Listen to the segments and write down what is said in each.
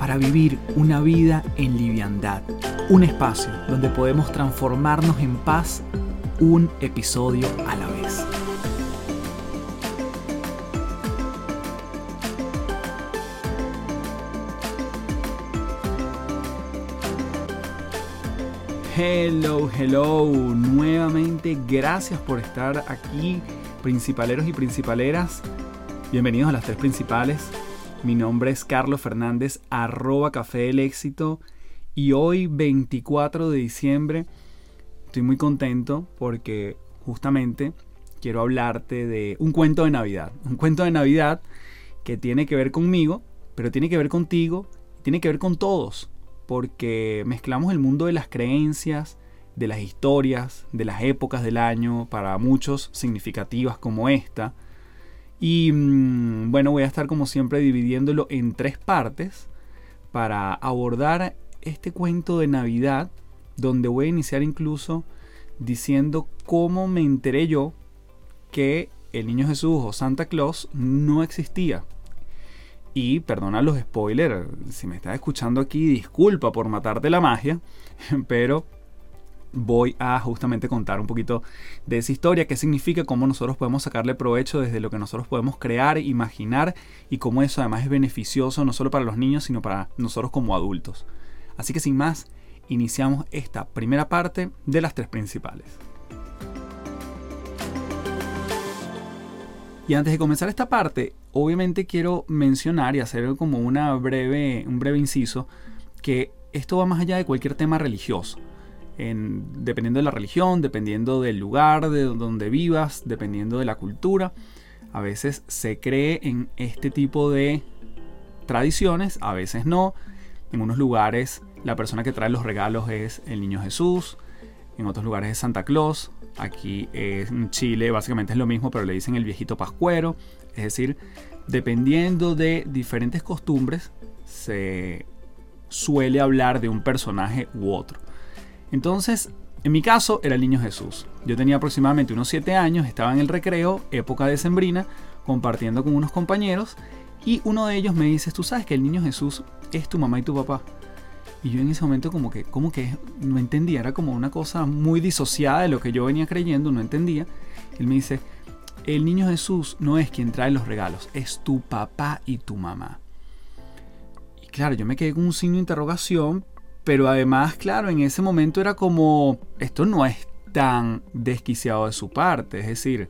para vivir una vida en liviandad. Un espacio donde podemos transformarnos en paz un episodio a la vez. Hello, hello, nuevamente gracias por estar aquí, principaleros y principaleras. Bienvenidos a las tres principales. Mi nombre es Carlos Fernández, arroba Café del Éxito. Y hoy, 24 de diciembre, estoy muy contento porque justamente quiero hablarte de un cuento de Navidad. Un cuento de Navidad que tiene que ver conmigo, pero tiene que ver contigo, tiene que ver con todos. Porque mezclamos el mundo de las creencias, de las historias, de las épocas del año, para muchos significativas como esta y mm, bueno, voy a estar como siempre dividiéndolo en tres partes para abordar este cuento de Navidad, donde voy a iniciar incluso diciendo cómo me enteré yo que el Niño Jesús o Santa Claus no existía. Y perdona los spoilers, si me estás escuchando aquí, disculpa por matarte la magia, pero voy a justamente contar un poquito de esa historia, qué significa, cómo nosotros podemos sacarle provecho desde lo que nosotros podemos crear, imaginar y cómo eso además es beneficioso no solo para los niños, sino para nosotros como adultos. Así que sin más, iniciamos esta primera parte de las tres principales. Y antes de comenzar esta parte, obviamente quiero mencionar y hacer como una breve, un breve inciso que esto va más allá de cualquier tema religioso dependiendo de la religión, dependiendo del lugar de donde vivas, dependiendo de la cultura. A veces se cree en este tipo de tradiciones, a veces no. En unos lugares la persona que trae los regalos es el niño Jesús, en otros lugares es Santa Claus. Aquí en Chile básicamente es lo mismo, pero le dicen el viejito pascuero. Es decir, dependiendo de diferentes costumbres, se suele hablar de un personaje u otro. Entonces, en mi caso era el niño Jesús. Yo tenía aproximadamente unos 7 años, estaba en el recreo, época de sembrina, compartiendo con unos compañeros y uno de ellos me dice, tú sabes que el niño Jesús es tu mamá y tu papá. Y yo en ese momento como que, como que no entendía, era como una cosa muy disociada de lo que yo venía creyendo, no entendía. Él me dice, el niño Jesús no es quien trae los regalos, es tu papá y tu mamá. Y claro, yo me quedé con un signo de interrogación, pero además, claro, en ese momento era como, esto no es tan desquiciado de su parte, es decir,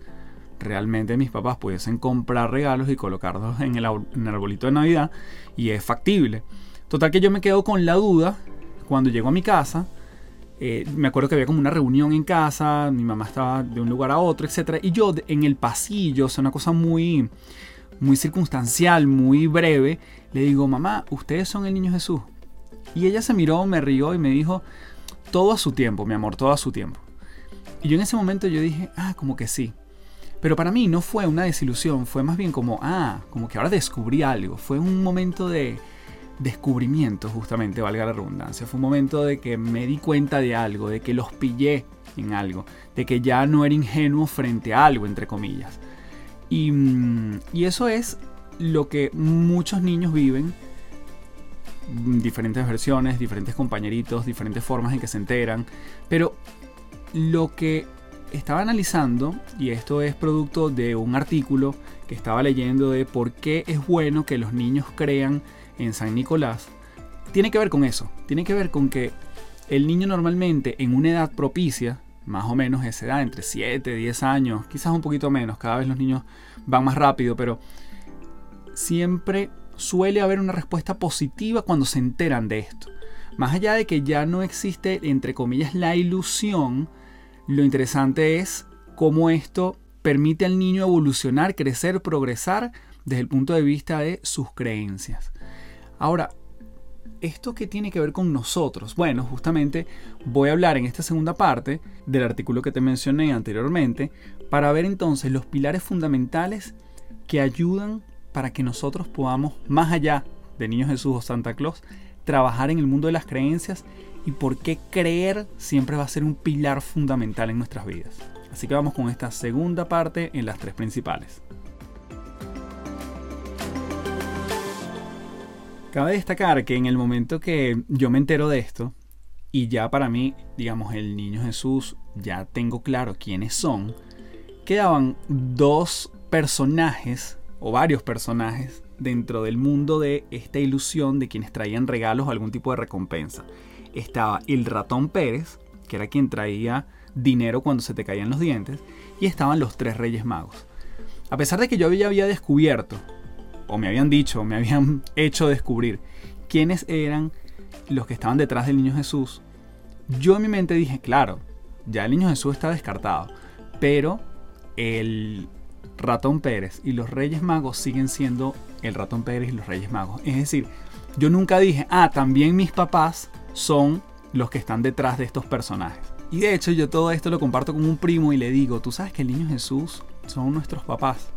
realmente mis papás pudiesen comprar regalos y colocarlos en el, arbolito de Navidad y es factible. Total que yo me quedo con la duda cuando llego a mi casa. Eh, me acuerdo que había como una reunión en casa, mi mamá estaba de un lugar a otro, etc. Y yo en el pasillo, o sea, una cosa muy, muy circunstancial, muy breve, le digo, mamá, ¿ustedes son el niño Jesús? Y ella se miró, me rió y me dijo, todo a su tiempo, mi amor, todo a su tiempo. Y yo en ese momento yo dije, ah, como que sí. Pero para mí no fue una desilusión, fue más bien como, ah, como que ahora descubrí algo. Fue un momento de descubrimiento, justamente, valga la redundancia. Fue un momento de que me di cuenta de algo, de que los pillé en algo, de que ya no era ingenuo frente a algo, entre comillas. Y, mm, y eso es lo que muchos niños viven diferentes versiones, diferentes compañeritos, diferentes formas en que se enteran. Pero lo que estaba analizando, y esto es producto de un artículo que estaba leyendo de por qué es bueno que los niños crean en San Nicolás, tiene que ver con eso. Tiene que ver con que el niño normalmente en una edad propicia, más o menos esa edad, entre 7, 10 años, quizás un poquito menos, cada vez los niños van más rápido, pero siempre suele haber una respuesta positiva cuando se enteran de esto. Más allá de que ya no existe, entre comillas, la ilusión, lo interesante es cómo esto permite al niño evolucionar, crecer, progresar desde el punto de vista de sus creencias. Ahora, ¿esto qué tiene que ver con nosotros? Bueno, justamente voy a hablar en esta segunda parte del artículo que te mencioné anteriormente para ver entonces los pilares fundamentales que ayudan para que nosotros podamos, más allá de Niño Jesús o Santa Claus, trabajar en el mundo de las creencias y por qué creer siempre va a ser un pilar fundamental en nuestras vidas. Así que vamos con esta segunda parte en las tres principales. Cabe destacar que en el momento que yo me entero de esto, y ya para mí, digamos, el niño Jesús, ya tengo claro quiénes son, quedaban dos personajes, o varios personajes, dentro del mundo de esta ilusión de quienes traían regalos o algún tipo de recompensa. Estaba el ratón Pérez, que era quien traía dinero cuando se te caían los dientes, y estaban los tres reyes magos. A pesar de que yo ya había descubierto o me habían dicho, me habían hecho descubrir quiénes eran los que estaban detrás del niño Jesús, yo en mi mente dije, claro, ya el niño Jesús está descartado, pero el ratón Pérez y los Reyes Magos siguen siendo el ratón Pérez y los Reyes Magos. Es decir, yo nunca dije, ah, también mis papás son los que están detrás de estos personajes. Y de hecho yo todo esto lo comparto con un primo y le digo, tú sabes que el niño Jesús son nuestros papás.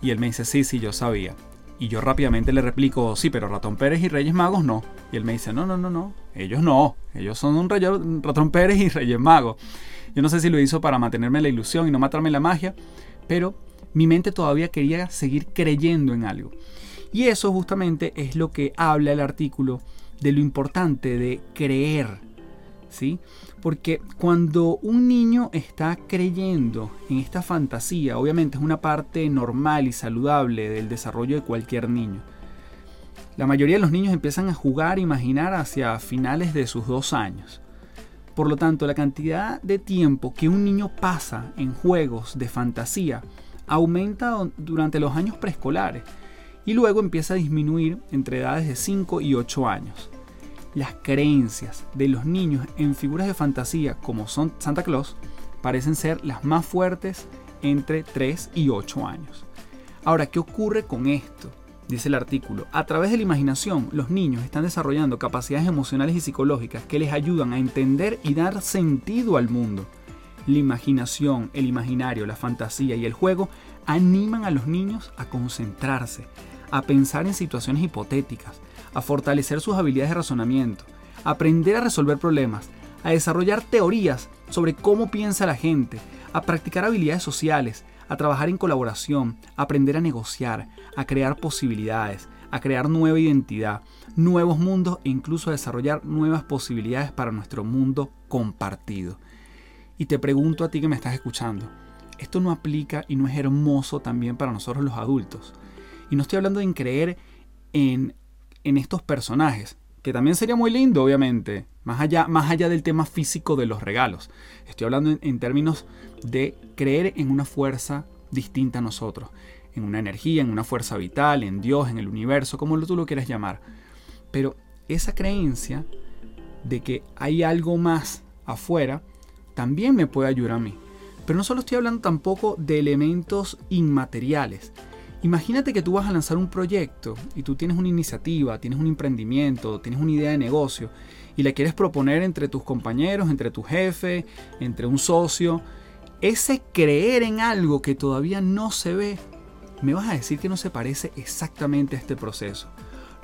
Y él me dice, sí, sí, yo sabía. Y yo rápidamente le replico, sí, pero Ratón Pérez y Reyes Magos no. Y él me dice, no, no, no, no, ellos no. Ellos son un, Ratón Pérez y Reyes Magos. Yo no sé si lo hizo para mantenerme la ilusión y no matarme la magia, pero mi mente todavía quería seguir creyendo en algo. Y eso justamente es lo que habla el artículo de lo importante de creer. ¿Sí? Porque cuando un niño está creyendo en esta fantasía, obviamente es una parte normal y saludable del desarrollo de cualquier niño. La mayoría de los niños empiezan a jugar e imaginar hacia finales de sus dos años. Por lo tanto, la cantidad de tiempo que un niño pasa en juegos de fantasía aumenta durante los años preescolares y luego empieza a disminuir entre edades de 5 y 8 años las creencias de los niños en figuras de fantasía como son Santa Claus parecen ser las más fuertes entre 3 y 8 años. Ahora, ¿qué ocurre con esto? Dice el artículo, a través de la imaginación los niños están desarrollando capacidades emocionales y psicológicas que les ayudan a entender y dar sentido al mundo. La imaginación, el imaginario, la fantasía y el juego animan a los niños a concentrarse, a pensar en situaciones hipotéticas, a fortalecer sus habilidades de razonamiento, a aprender a resolver problemas, a desarrollar teorías sobre cómo piensa la gente, a practicar habilidades sociales, a trabajar en colaboración, a aprender a negociar, a crear posibilidades, a crear nueva identidad, nuevos mundos e incluso a desarrollar nuevas posibilidades para nuestro mundo compartido. Y te pregunto a ti que me estás escuchando, ¿esto no aplica y no es hermoso también para nosotros los adultos? Y no estoy hablando de creer en en estos personajes, que también sería muy lindo, obviamente, más allá, más allá del tema físico de los regalos. Estoy hablando en, términos de creer en una fuerza distinta a nosotros, en una energía, en una fuerza vital, en Dios, en el universo, como tú lo quieras llamar. Pero esa creencia de que hay algo más afuera también me puede ayudar a mí. Pero no solo estoy hablando tampoco de elementos inmateriales, Imagínate que tú vas a lanzar un proyecto y tú tienes una iniciativa, tienes un emprendimiento, tienes una idea de negocio y la quieres proponer entre tus compañeros, entre tu jefe, entre un socio. Ese creer en algo que todavía no se ve, me vas a decir que no se parece exactamente a este proceso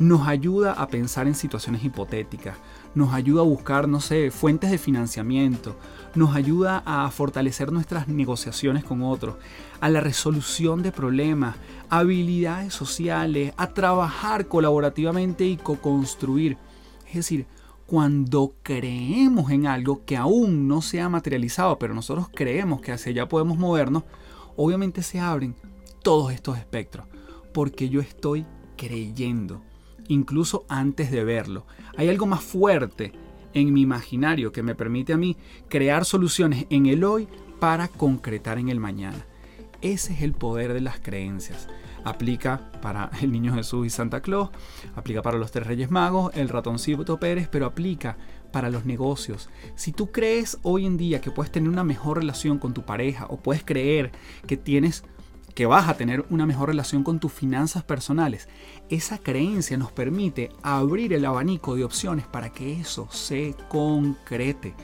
nos ayuda a pensar en situaciones hipotéticas, nos ayuda a buscar, no sé, fuentes de financiamiento, nos ayuda a fortalecer nuestras negociaciones con otros, a la resolución de problemas, habilidades sociales, a trabajar colaborativamente y co-construir. Es decir, cuando creemos en algo que aún no se ha materializado, pero nosotros creemos que hacia allá podemos movernos, obviamente se abren todos estos espectros, porque yo estoy creyendo incluso antes de verlo. Hay algo más fuerte en mi imaginario que me permite a mí crear soluciones en el hoy para concretar en el mañana. Ese es el poder de las creencias. Aplica para el Niño Jesús y Santa Claus, aplica para los tres Reyes Magos, el ratoncito Pérez, pero aplica para los negocios. Si tú crees hoy en día que puedes tener una mejor relación con tu pareja o puedes creer que tienes que vas a tener una mejor relación con tus finanzas personales. Esa creencia nos permite abrir el abanico de opciones para que eso se concrete.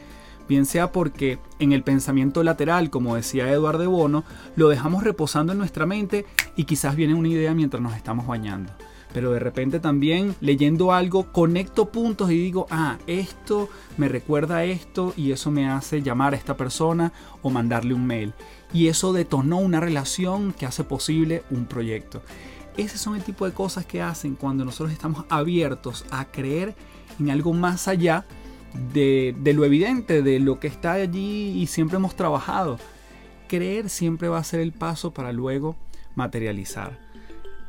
Bien sea porque en el pensamiento lateral, como decía Eduardo de Bono, lo dejamos reposando en nuestra mente y quizás viene una idea mientras nos estamos bañando pero de repente también leyendo algo conecto puntos y digo, ah, esto me recuerda esto y eso me hace llamar a esta persona o mandarle un mail. Y eso detonó una relación que hace posible un proyecto. Ese son el tipo de cosas que hacen cuando nosotros estamos abiertos a creer en algo más allá de, de lo evidente, de lo que está allí y siempre hemos trabajado. Creer siempre va a ser el paso para luego materializar.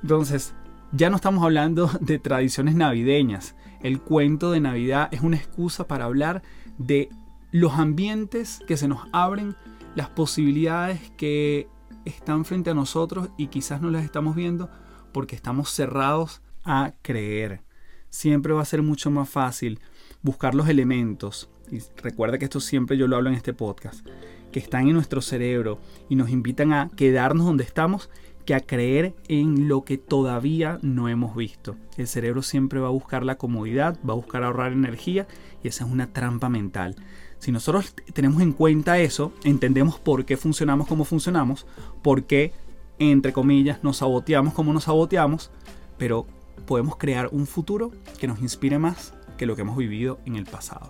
Entonces, ya no estamos hablando de tradiciones navideñas. El cuento de Navidad es una excusa para hablar de los ambientes que se nos abren, las posibilidades que están frente a nosotros y quizás no las estamos viendo porque estamos cerrados a creer. Siempre va a ser mucho más fácil buscar los elementos, y recuerda que esto siempre yo lo hablo en este podcast, que están en nuestro cerebro y nos invitan a quedarnos donde estamos que a creer en lo que todavía no hemos visto. El cerebro siempre va a buscar la comodidad, va a buscar ahorrar energía y esa es una trampa mental. Si nosotros tenemos en cuenta eso, entendemos por qué funcionamos como funcionamos, por qué, entre comillas, nos saboteamos como nos saboteamos, pero podemos crear un futuro que nos inspire más que lo que hemos vivido en el pasado.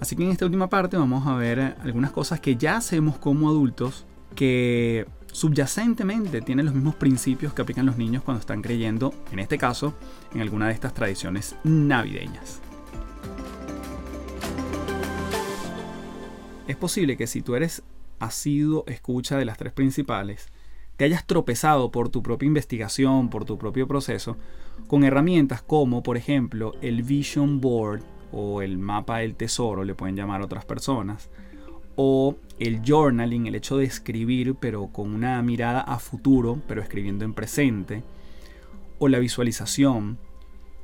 Así que en esta última parte vamos a ver algunas cosas que ya hacemos como adultos que subyacentemente tiene los mismos principios que aplican los niños cuando están creyendo, en este caso, en alguna de estas tradiciones navideñas. Es posible que si tú eres asiduo escucha de las tres principales, te hayas tropezado por tu propia investigación, por tu propio proceso, con herramientas como, por ejemplo, el Vision Board o el mapa del tesoro, le pueden llamar otras personas, o el journaling, el hecho de escribir pero con una mirada a futuro, pero escribiendo en presente, o la visualización.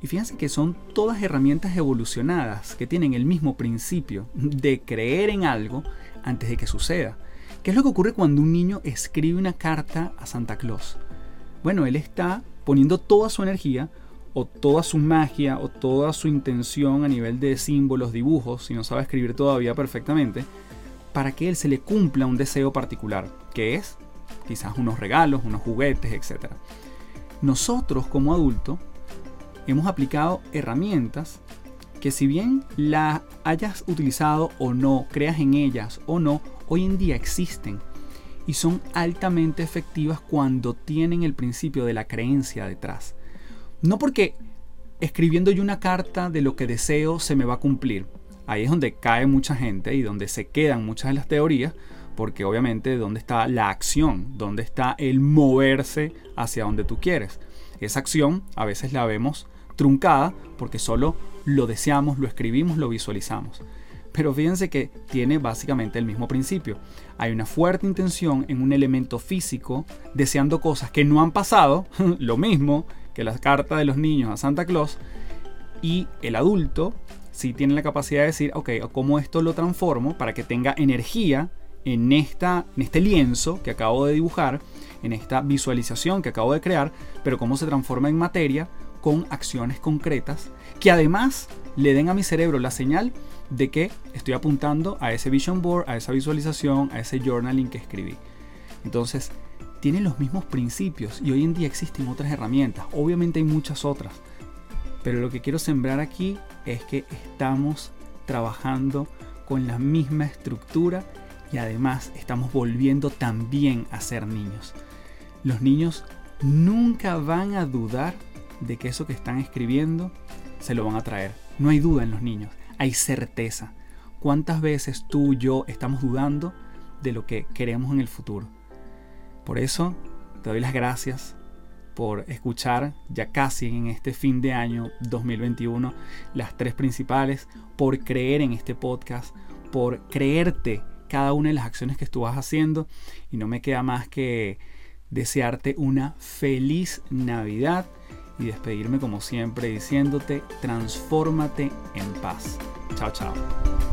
Y fíjense que son todas herramientas evolucionadas que tienen el mismo principio de creer en algo antes de que suceda. ¿Qué es lo que ocurre cuando un niño escribe una carta a Santa Claus? Bueno, él está poniendo toda su energía o toda su magia o toda su intención a nivel de símbolos, dibujos, si no sabe escribir todavía perfectamente, para que él se le cumpla un deseo particular, que es quizás unos regalos, unos juguetes, etc. Nosotros como adultos hemos aplicado herramientas que si bien las hayas utilizado o no, creas en ellas o no, hoy en día existen y son altamente efectivas cuando tienen el principio de la creencia detrás. No porque escribiendo yo una carta de lo que deseo se me va a cumplir, ahí es donde cae mucha gente y donde se quedan muchas de las teorías, porque obviamente dónde está la acción, dónde está el moverse hacia donde tú quieres. Esa acción a veces la vemos truncada porque solo lo deseamos, lo escribimos, lo visualizamos. Pero fíjense que tiene básicamente el mismo principio. Hay una fuerte intención en un elemento físico deseando cosas que no han pasado, lo mismo que las cartas de los niños a Santa Claus, y el adulto si tienen la capacidad de decir, ok, ¿cómo esto lo transformo para que tenga energía en, esta, en este lienzo que acabo de dibujar, en esta visualización que acabo de crear, pero cómo se transforma en materia con acciones concretas que además le den a mi cerebro la señal de que estoy apuntando a ese vision board, a esa visualización, a ese journaling que escribí. Entonces, tienen los mismos principios y hoy en día existen otras herramientas. Obviamente hay muchas otras. Pero lo que quiero sembrar aquí es que estamos trabajando con la misma estructura y además estamos volviendo también a ser niños. Los niños nunca van a dudar de que eso que están escribiendo se lo van a traer. No hay duda en los niños, hay certeza. ¿Cuántas veces tú y yo estamos dudando de lo que queremos en el futuro? Por eso te doy las gracias por escuchar ya casi en este fin de año 2021 las tres principales, por creer en este podcast, por creerte cada una de las acciones que tú vas haciendo y no me queda más que desearte una feliz Navidad y despedirme como siempre diciéndote transfórmate en paz. Chao, chao.